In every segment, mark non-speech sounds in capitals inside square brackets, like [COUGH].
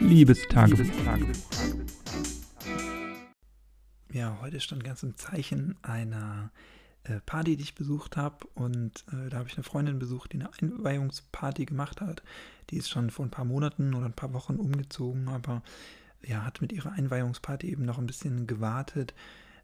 Liebestagebuch. Ja, heute stand ganz im Zeichen einer äh, Party, die ich besucht habe. Und äh, da habe ich eine Freundin besucht, die eine Einweihungsparty gemacht hat. Die ist schon vor ein paar Monaten oder ein paar Wochen umgezogen, aber ja, hat mit ihrer Einweihungsparty eben noch ein bisschen gewartet,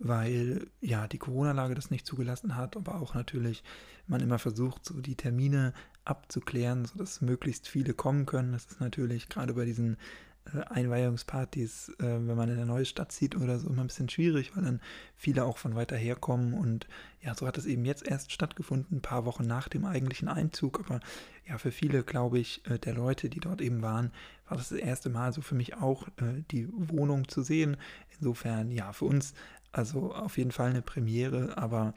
weil ja die Corona-Lage das nicht zugelassen hat, aber auch natürlich man immer versucht, so die Termine abzuklären, sodass möglichst viele kommen können. Das ist natürlich gerade bei diesen äh, Einweihungspartys, äh, wenn man in eine neue Stadt zieht oder so, immer ein bisschen schwierig, weil dann viele auch von weiter her kommen. Und ja, so hat es eben jetzt erst stattgefunden, ein paar Wochen nach dem eigentlichen Einzug. Aber ja, für viele, glaube ich, äh, der Leute, die dort eben waren, war das das erste Mal so für mich auch die Wohnung zu sehen. Insofern, ja, für uns also auf jeden Fall eine Premiere, aber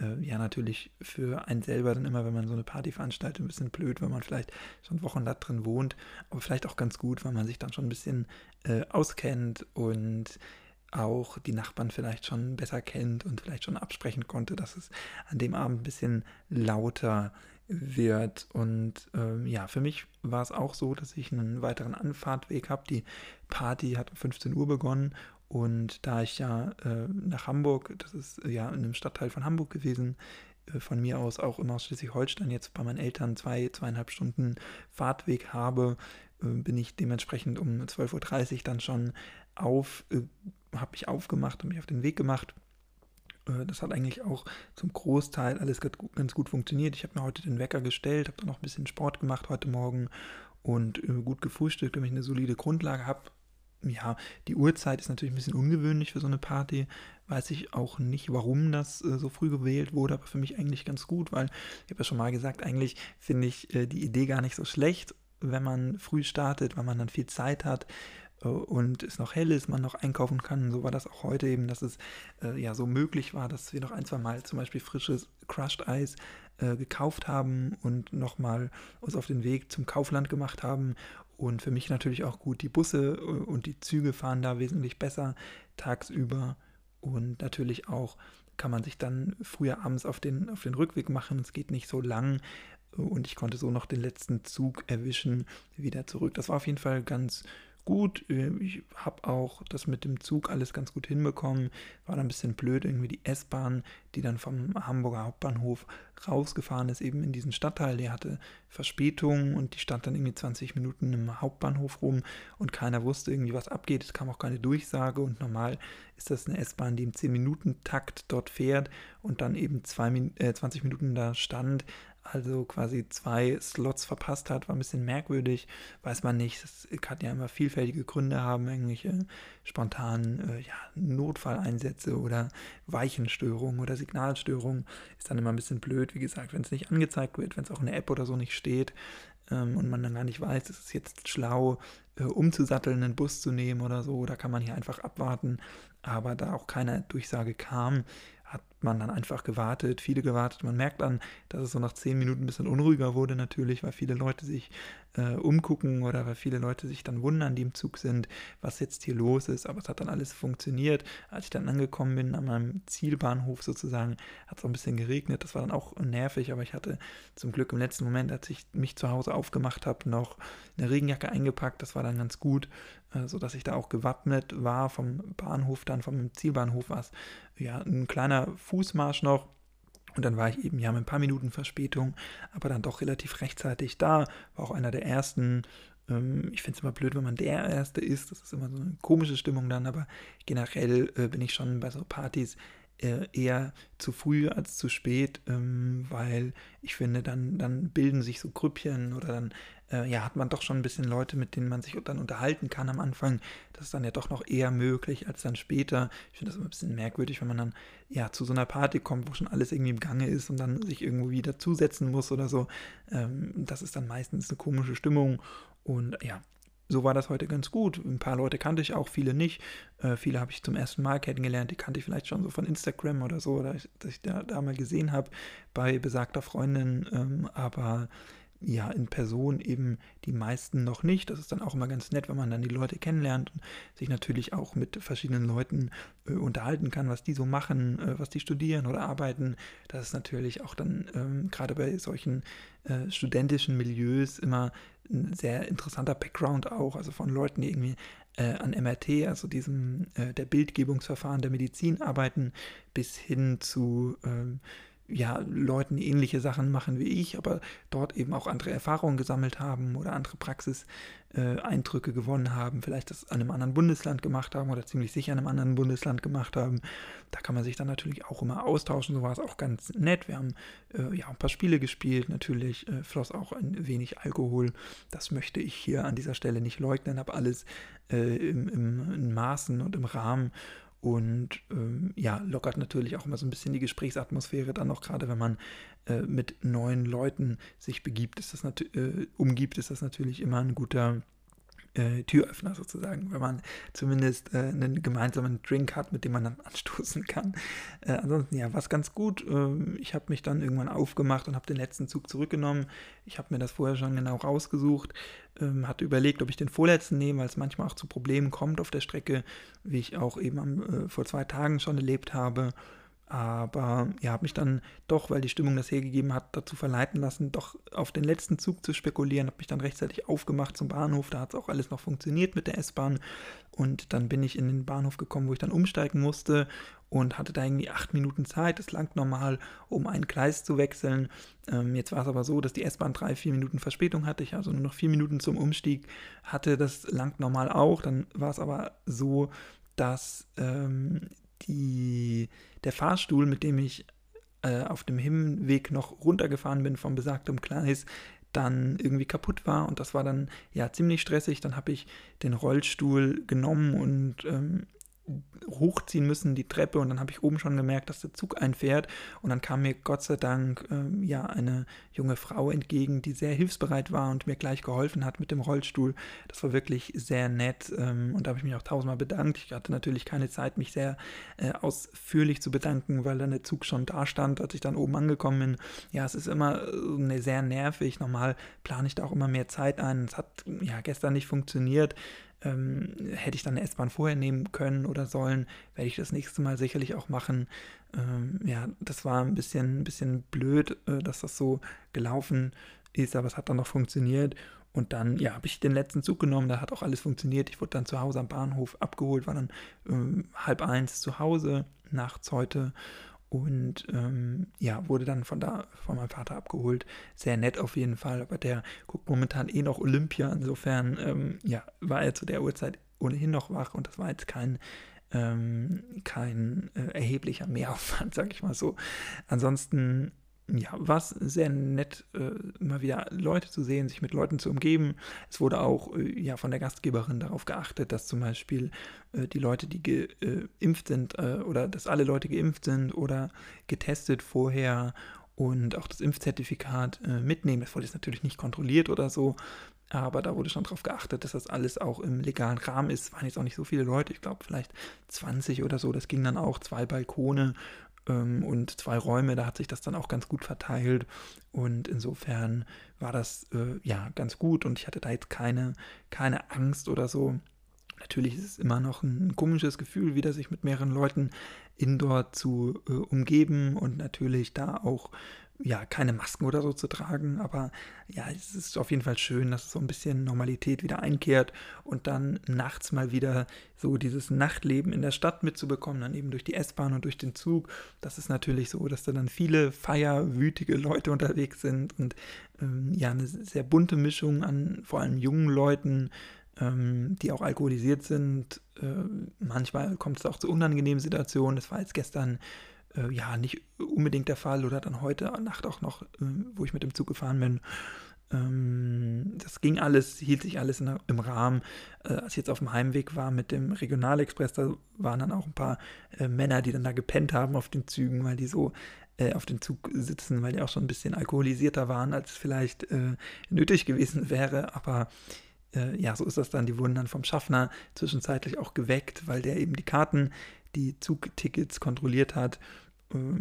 äh, ja natürlich für einen selber dann immer, wenn man so eine Party veranstaltet, ein bisschen blöd, wenn man vielleicht schon Wochen da drin wohnt, aber vielleicht auch ganz gut, weil man sich dann schon ein bisschen äh, auskennt und auch die Nachbarn vielleicht schon besser kennt und vielleicht schon absprechen konnte, dass es an dem Abend ein bisschen lauter wird. Und ähm, ja, für mich war es auch so, dass ich einen weiteren Anfahrtweg habe. Die Party hat um 15 Uhr begonnen und da ich ja äh, nach Hamburg, das ist äh, ja in einem Stadtteil von Hamburg gewesen, äh, von mir aus auch immer aus Schleswig-Holstein jetzt bei meinen Eltern zwei, zweieinhalb Stunden Fahrtweg habe, äh, bin ich dementsprechend um 12.30 Uhr dann schon auf, äh, habe mich aufgemacht und mich auf den Weg gemacht. Äh, das hat eigentlich auch zum Großteil alles ganz gut funktioniert. Ich habe mir heute den Wecker gestellt, habe dann noch ein bisschen Sport gemacht heute Morgen und gut gefrühstückt, damit ich eine solide Grundlage habe ja, die Uhrzeit ist natürlich ein bisschen ungewöhnlich für so eine Party. Weiß ich auch nicht, warum das äh, so früh gewählt wurde, aber für mich eigentlich ganz gut, weil ich habe ja schon mal gesagt, eigentlich finde ich äh, die Idee gar nicht so schlecht, wenn man früh startet, weil man dann viel Zeit hat äh, und es noch hell ist, man noch einkaufen kann. So war das auch heute eben, dass es äh, ja so möglich war, dass wir noch ein, zwei Mal zum Beispiel frisches Crushed Eis äh, gekauft haben und nochmal uns auf den Weg zum Kaufland gemacht haben und für mich natürlich auch gut, die Busse äh, und die Züge fahren da wesentlich besser tagsüber. Und natürlich auch kann man sich dann früher abends auf den, auf den Rückweg machen. Es geht nicht so lang. Und ich konnte so noch den letzten Zug erwischen, wieder zurück. Das war auf jeden Fall ganz gut. Äh, ich habe auch das mit dem Zug alles ganz gut hinbekommen. War dann ein bisschen blöd, irgendwie die S-Bahn, die dann vom Hamburger Hauptbahnhof rausgefahren ist, eben in diesen Stadtteil. Der hatte Verspätung und die stand dann irgendwie 20 Minuten im Hauptbahnhof rum und keiner wusste irgendwie, was abgeht. Es kam auch keine Durchsage und normal ist das eine S-Bahn, die im 10-Minuten-Takt dort fährt und dann eben zwei, äh, 20 Minuten da stand also quasi zwei Slots verpasst hat, war ein bisschen merkwürdig, weiß man nicht. Das kann ja immer vielfältige Gründe haben, irgendwelche spontanen äh, ja, Notfalleinsätze oder Weichenstörungen oder Signalstörungen. Ist dann immer ein bisschen blöd, wie gesagt, wenn es nicht angezeigt wird, wenn es auch in der App oder so nicht steht ähm, und man dann gar nicht weiß, ist es jetzt schlau, äh, umzusatteln, einen Bus zu nehmen oder so, da kann man hier einfach abwarten. Aber da auch keine Durchsage kam, hat man dann einfach gewartet, viele gewartet. Man merkt dann, dass es so nach zehn Minuten ein bisschen unruhiger wurde natürlich, weil viele Leute sich äh, umgucken oder weil viele Leute sich dann wundern, die im Zug sind, was jetzt hier los ist. Aber es hat dann alles funktioniert. Als ich dann angekommen bin, an meinem Zielbahnhof sozusagen, hat es auch ein bisschen geregnet. Das war dann auch nervig, aber ich hatte zum Glück im letzten Moment, als ich mich zu Hause aufgemacht habe, noch eine Regenjacke eingepackt. Das war dann ganz gut, sodass ich da auch gewappnet war vom Bahnhof, dann vom Zielbahnhof war es ja ein kleiner Fußmarsch noch. Und dann war ich eben ja mit ein paar Minuten Verspätung, aber dann doch relativ rechtzeitig da. War auch einer der ersten. Ähm, ich finde es immer blöd, wenn man der Erste ist. Das ist immer so eine komische Stimmung dann, aber generell äh, bin ich schon bei so Partys äh, eher zu früh als zu spät, ähm, weil ich finde, dann, dann bilden sich so Grüppchen oder dann äh, ja, hat man doch schon ein bisschen Leute, mit denen man sich dann unterhalten kann am Anfang. Das ist dann ja doch noch eher möglich als dann später. Ich finde das immer ein bisschen merkwürdig, wenn man dann ja zu so einer Party kommt, wo schon alles irgendwie im Gange ist und dann sich irgendwo wieder zusetzen muss oder so. Ähm, das ist dann meistens eine komische Stimmung und ja, so war das heute ganz gut. Ein paar Leute kannte ich auch, viele nicht. Äh, viele habe ich zum ersten Mal kennengelernt. Die kannte ich vielleicht schon so von Instagram oder so, oder ich, dass ich da, da mal gesehen habe bei besagter Freundin. Ähm, aber ja in Person eben die meisten noch nicht. Das ist dann auch immer ganz nett, wenn man dann die Leute kennenlernt und sich natürlich auch mit verschiedenen Leuten äh, unterhalten kann, was die so machen, äh, was die studieren oder arbeiten. Das ist natürlich auch dann ähm, gerade bei solchen äh, studentischen Milieus immer ein sehr interessanter Background auch, also von Leuten, die irgendwie äh, an MRT, also diesem äh, der Bildgebungsverfahren der Medizin arbeiten, bis hin zu ähm, ja, Leuten ähnliche Sachen machen wie ich, aber dort eben auch andere Erfahrungen gesammelt haben oder andere Praxiseindrücke gewonnen haben, vielleicht das an einem anderen Bundesland gemacht haben oder ziemlich sicher an einem anderen Bundesland gemacht haben. Da kann man sich dann natürlich auch immer austauschen, so war es auch ganz nett. Wir haben äh, ja ein paar Spiele gespielt, natürlich äh, floss auch ein wenig Alkohol. Das möchte ich hier an dieser Stelle nicht leugnen, aber alles äh, im, im, in Maßen und im Rahmen und ähm, ja, lockert natürlich auch immer so ein bisschen die Gesprächsatmosphäre dann noch, gerade wenn man äh, mit neuen Leuten sich begibt, ist das äh, umgibt, ist das natürlich immer ein guter äh, Türöffner sozusagen, wenn man zumindest äh, einen gemeinsamen Drink hat, mit dem man dann [LAUGHS] anstoßen kann. Äh, ansonsten, ja, war es ganz gut. Ähm, ich habe mich dann irgendwann aufgemacht und habe den letzten Zug zurückgenommen. Ich habe mir das vorher schon genau rausgesucht, ähm, hatte überlegt, ob ich den vorletzten nehme, weil es manchmal auch zu Problemen kommt auf der Strecke, wie ich auch eben am, äh, vor zwei Tagen schon erlebt habe. Aber ja, habe mich dann doch, weil die Stimmung das hergegeben hat, dazu verleiten lassen, doch auf den letzten Zug zu spekulieren. Habe mich dann rechtzeitig aufgemacht zum Bahnhof. Da hat es auch alles noch funktioniert mit der S-Bahn. Und dann bin ich in den Bahnhof gekommen, wo ich dann umsteigen musste und hatte da irgendwie acht Minuten Zeit. Das langt normal, um ein Gleis zu wechseln. Ähm, jetzt war es aber so, dass die S-Bahn drei, vier Minuten Verspätung hatte. Ich also nur noch vier Minuten zum Umstieg hatte. Das langt normal auch. Dann war es aber so, dass ähm, die, der Fahrstuhl, mit dem ich äh, auf dem Hinweg noch runtergefahren bin vom besagtem Gleis, dann irgendwie kaputt war und das war dann ja ziemlich stressig. Dann habe ich den Rollstuhl genommen und ähm, hochziehen müssen, die Treppe, und dann habe ich oben schon gemerkt, dass der Zug einfährt. Und dann kam mir Gott sei Dank ähm, ja eine junge Frau entgegen, die sehr hilfsbereit war und mir gleich geholfen hat mit dem Rollstuhl. Das war wirklich sehr nett ähm, und da habe ich mich auch tausendmal bedankt. Ich hatte natürlich keine Zeit, mich sehr äh, ausführlich zu bedanken, weil dann der Zug schon da stand, als ich dann oben angekommen bin. Ja, es ist immer äh, sehr nervig. Normal plane ich da auch immer mehr Zeit ein. Es hat ja gestern nicht funktioniert ähm, hätte ich dann eine S-Bahn vorher nehmen können oder sollen, werde ich das nächste Mal sicherlich auch machen. Ähm, ja, das war ein bisschen, ein bisschen blöd, äh, dass das so gelaufen ist, aber es hat dann noch funktioniert. Und dann, ja, habe ich den letzten Zug genommen, da hat auch alles funktioniert. Ich wurde dann zu Hause am Bahnhof abgeholt, war dann ähm, halb eins zu Hause nachts heute und ähm, ja, wurde dann von da von meinem Vater abgeholt. Sehr nett auf jeden Fall, aber der guckt momentan eh noch Olympia. Insofern ähm, ja, war er zu der Uhrzeit ohnehin noch wach und das war jetzt kein, ähm, kein äh, erheblicher Mehraufwand, [LAUGHS] sag ich mal so. Ansonsten ja, war es sehr nett, äh, immer wieder Leute zu sehen, sich mit Leuten zu umgeben. Es wurde auch äh, ja, von der Gastgeberin darauf geachtet, dass zum Beispiel äh, die Leute, die geimpft sind äh, oder dass alle Leute geimpft sind oder getestet vorher und auch das Impfzertifikat äh, mitnehmen. Das wurde jetzt natürlich nicht kontrolliert oder so, aber da wurde schon darauf geachtet, dass das alles auch im legalen Rahmen ist. Es waren jetzt auch nicht so viele Leute, ich glaube vielleicht 20 oder so. Das ging dann auch zwei Balkone ähm, und zwei Räume, da hat sich das dann auch ganz gut verteilt. Und insofern war das äh, ja ganz gut und ich hatte da jetzt keine, keine Angst oder so. Natürlich ist es immer noch ein komisches Gefühl, wieder sich mit mehreren Leuten indoor zu äh, umgeben und natürlich da auch ja, keine Masken oder so zu tragen, aber ja, es ist auf jeden Fall schön, dass so ein bisschen Normalität wieder einkehrt und dann nachts mal wieder so dieses Nachtleben in der Stadt mitzubekommen, dann eben durch die S-Bahn und durch den Zug. Das ist natürlich so, dass da dann viele feierwütige Leute unterwegs sind und ähm, ja, eine sehr bunte Mischung an vor allem jungen Leuten, ähm, die auch alkoholisiert sind. Äh, manchmal kommt es auch zu unangenehmen Situationen. Das war jetzt gestern äh, ja nicht unbedingt der Fall oder dann heute Nacht auch noch, äh, wo ich mit dem Zug gefahren bin. Ähm, das ging alles, hielt sich alles in, im Rahmen. Äh, als ich jetzt auf dem Heimweg war mit dem Regionalexpress, da waren dann auch ein paar äh, Männer, die dann da gepennt haben auf den Zügen, weil die so äh, auf dem Zug sitzen, weil die auch schon ein bisschen alkoholisierter waren, als es vielleicht äh, nötig gewesen wäre. Aber ja, so ist das dann. Die wurden dann vom Schaffner zwischenzeitlich auch geweckt, weil der eben die Karten, die Zugtickets kontrolliert hat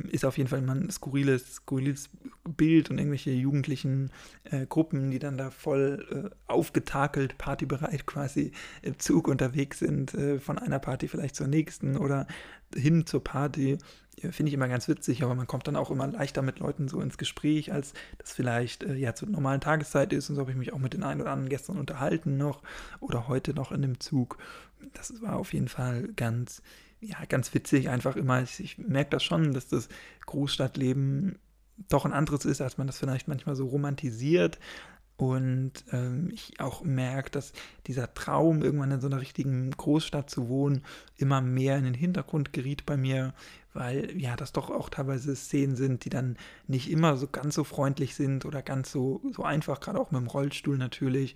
ist auf jeden Fall immer ein skurriles, skurriles Bild und irgendwelche jugendlichen äh, Gruppen, die dann da voll äh, aufgetakelt, partybereit quasi im Zug unterwegs sind, äh, von einer Party vielleicht zur nächsten oder hin zur Party. Finde ich immer ganz witzig, aber man kommt dann auch immer leichter mit Leuten so ins Gespräch, als das vielleicht äh, ja zur normalen Tageszeit ist. Und so habe ich mich auch mit den einen oder anderen gestern unterhalten noch oder heute noch in dem Zug. Das war auf jeden Fall ganz ja, ganz witzig einfach immer. Ich, ich merke das schon, dass das Großstadtleben doch ein anderes ist, als man das vielleicht manchmal so romantisiert. Und ähm, ich auch merke, dass dieser Traum, irgendwann in so einer richtigen Großstadt zu wohnen, immer mehr in den Hintergrund geriet bei mir, weil ja, das doch auch teilweise Szenen sind, die dann nicht immer so ganz so freundlich sind oder ganz so, so einfach, gerade auch mit dem Rollstuhl natürlich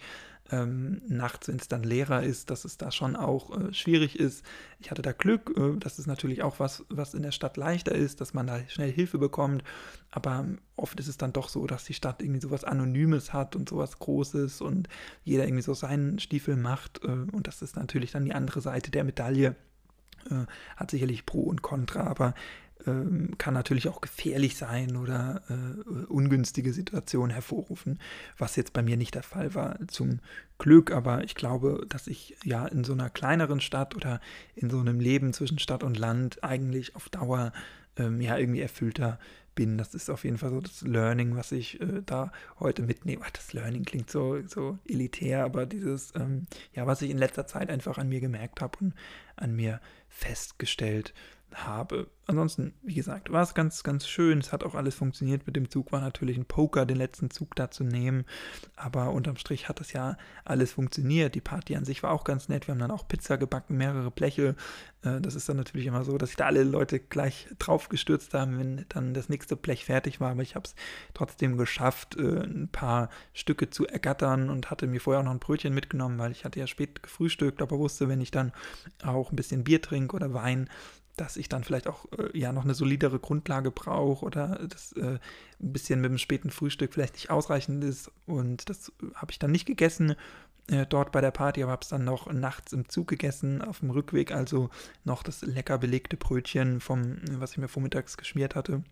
ähm, nachts, wenn es dann leerer ist, dass es da schon auch äh, schwierig ist. Ich hatte da Glück, äh, das ist natürlich auch was, was in der Stadt leichter ist, dass man da schnell Hilfe bekommt. Aber oft ist es dann doch so, dass die Stadt irgendwie sowas Anonymes hat und sowas Großes und jeder irgendwie so seinen Stiefel macht. Äh, und das ist natürlich dann die andere Seite der Medaille. Äh, hat sicherlich Pro und Contra, aber ähm, kann natürlich auch gefährlich sein oder äh, ungünstige Situationen hervorrufen, was jetzt bei mir nicht der Fall war, zum Glück. Aber ich glaube, dass ich ja in so einer kleineren Stadt oder in so einem Leben zwischen Stadt und Land eigentlich auf Dauer ähm, ja irgendwie erfüllter bin. Das ist auf jeden Fall so das Learning, was ich äh, da heute mitnehme. Ach, das Learning klingt so, so elitär, aber dieses, ähm, ja, was ich in letzter Zeit einfach an mir gemerkt habe und an mir festgestellt habe habe. Ansonsten, wie gesagt, war es ganz, ganz schön. Es hat auch alles funktioniert. Mit dem Zug war natürlich ein Poker, den letzten Zug da zu nehmen. Aber unterm Strich hat das ja alles funktioniert. Die Party an sich war auch ganz nett. Wir haben dann auch Pizza gebacken, mehrere Bleche. Äh, das ist dann natürlich immer so, dass sich da alle Leute gleich drauf gestürzt haben, wenn dann das nächste Blech fertig war. Aber ich habe es trotzdem geschafft, äh, ein paar Stücke zu ergattern und hatte mir vorher auch noch ein Brötchen mitgenommen, weil ich hatte ja spät gefrühstückt, aber wusste, wenn ich dann auch ein bisschen Bier trinke oder Wein, dass ich dann vielleicht auch äh, ja noch eine solidere Grundlage brauche oder das äh, ein bisschen mit dem späten Frühstück vielleicht nicht ausreichend ist. Und das äh, habe ich dann nicht gegessen äh, dort bei der Party, aber habe es dann noch nachts im Zug gegessen, auf dem Rückweg, also noch das lecker belegte Brötchen vom, was ich mir vormittags geschmiert hatte.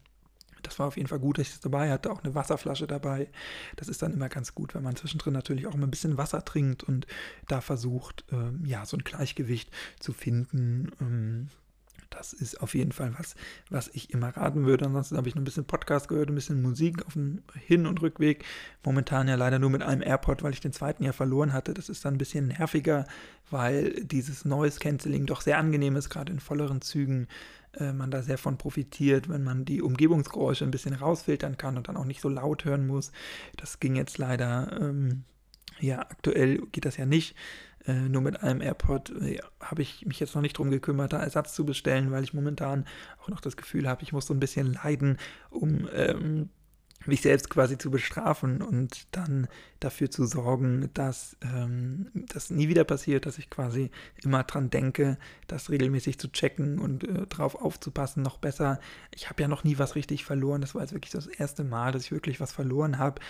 Das war auf jeden Fall gut, dass ich es dabei hatte, auch eine Wasserflasche dabei. Das ist dann immer ganz gut, wenn man zwischendrin natürlich auch mal ein bisschen Wasser trinkt und da versucht, ähm, ja, so ein Gleichgewicht zu finden. Ähm, das ist auf jeden Fall was, was ich immer raten würde. Ansonsten habe ich noch ein bisschen Podcast gehört, ein bisschen Musik auf dem Hin- und Rückweg. Momentan ja leider nur mit einem AirPod, weil ich den zweiten ja verloren hatte. Das ist dann ein bisschen nerviger, weil dieses Noise Cancelling doch sehr angenehm ist, gerade in volleren Zügen äh, man da sehr von profitiert, wenn man die Umgebungsgeräusche ein bisschen rausfiltern kann und dann auch nicht so laut hören muss. Das ging jetzt leider, ähm, ja, aktuell geht das ja nicht. Äh, nur mit einem AirPod äh, habe ich mich jetzt noch nicht darum gekümmert, da Ersatz zu bestellen, weil ich momentan auch noch das Gefühl habe, ich muss so ein bisschen leiden, um ähm, mich selbst quasi zu bestrafen und dann dafür zu sorgen, dass ähm, das nie wieder passiert, dass ich quasi immer dran denke, das regelmäßig zu checken und äh, drauf aufzupassen, noch besser. Ich habe ja noch nie was richtig verloren. Das war jetzt wirklich das erste Mal, dass ich wirklich was verloren habe.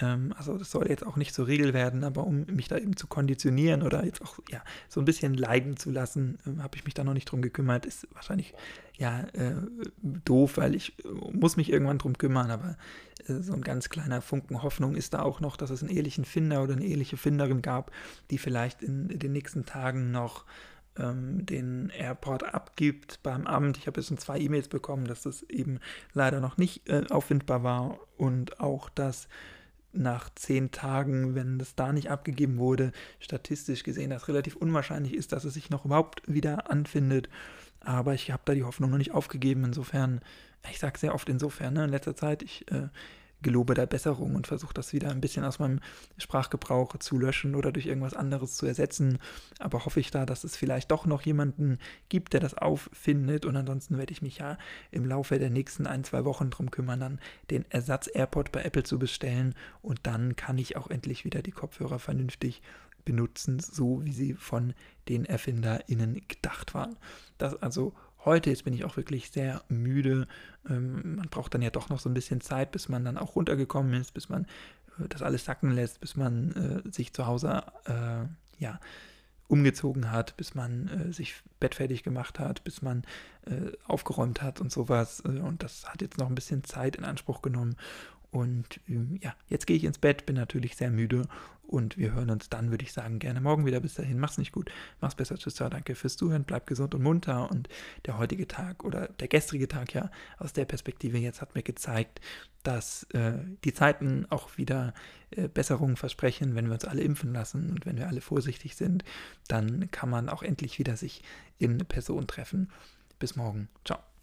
Ähm, also das soll jetzt auch nicht zur Regel werden, aber um mich da eben zu konditionieren oder jetzt auch ja so ein bisschen leiden zu lassen, äh, habe ich mich da noch nicht drum gekümmert. Ist wahrscheinlich ja äh, doof, weil ich äh, muss mich irgendwann drum kümmern, aber äh, so ein ganz kleiner Funken Hoffnung ist da auch noch, dass es einen ehrlichen Finder oder eine ehrliche Finderin gab, die vielleicht in, den nächsten Tagen noch ähm, den Airport abgibt beim Amt. Ich habe jetzt schon zwei E-Mails bekommen, dass das eben leider noch nicht äh, auffindbar war und auch, dass nach zehn Tagen, wenn das da nicht abgegeben wurde, statistisch gesehen das relativ unwahrscheinlich ist, dass es sich noch überhaupt wieder anfindet. Aber ich habe da die Hoffnung noch nicht aufgegeben. Insofern, ich sage sehr oft insofern, ne, in letzter Zeit, ich äh, gelobe der Besserung und versuche das wieder ein bisschen aus meinem Sprachgebrauch zu löschen oder durch irgendwas anderes zu ersetzen. Aber hoffe ich da, dass es vielleicht doch noch jemanden gibt, der das auffindet. Und ansonsten werde ich mich ja im Laufe der nächsten ein, zwei Wochen darum kümmern, dann den Ersatz-AirPod bei Apple zu bestellen. Und dann kann ich auch endlich wieder die Kopfhörer vernünftig benutzen, so wie sie von den ErfinderInnen gedacht waren. Das also heute. Jetzt bin ich auch wirklich sehr müde. Ähm, man braucht dann ja doch noch so ein bisschen Zeit, bis man dann auch runtergekommen ist, bis man äh, das alles sacken lässt, bis man äh, sich zu Hause äh, ja umgezogen hat, bis man äh, sich bettfertig gemacht hat, bis man äh, aufgeräumt hat und sowas. Äh, und das hat jetzt noch ein bisschen Zeit in Anspruch genommen. Und ähm, ja, jetzt gehe ich ins Bett, bin natürlich sehr müde und wir hören uns dann, würde ich sagen, gerne morgen wieder. Bis dahin, mach's nicht gut, mach's besser. Tschüss, danke fürs Zuhören, bleib gesund und munter. Und der heutige Tag oder der gestrige Tag ja aus der Perspektive jetzt hat mir gezeigt, dass äh, die Zeiten auch wieder äh, Besserungen versprechen, wenn wir uns alle impfen lassen und wenn wir alle vorsichtig sind, dann kann man auch endlich wieder sich in Person treffen. Bis morgen. Ciao.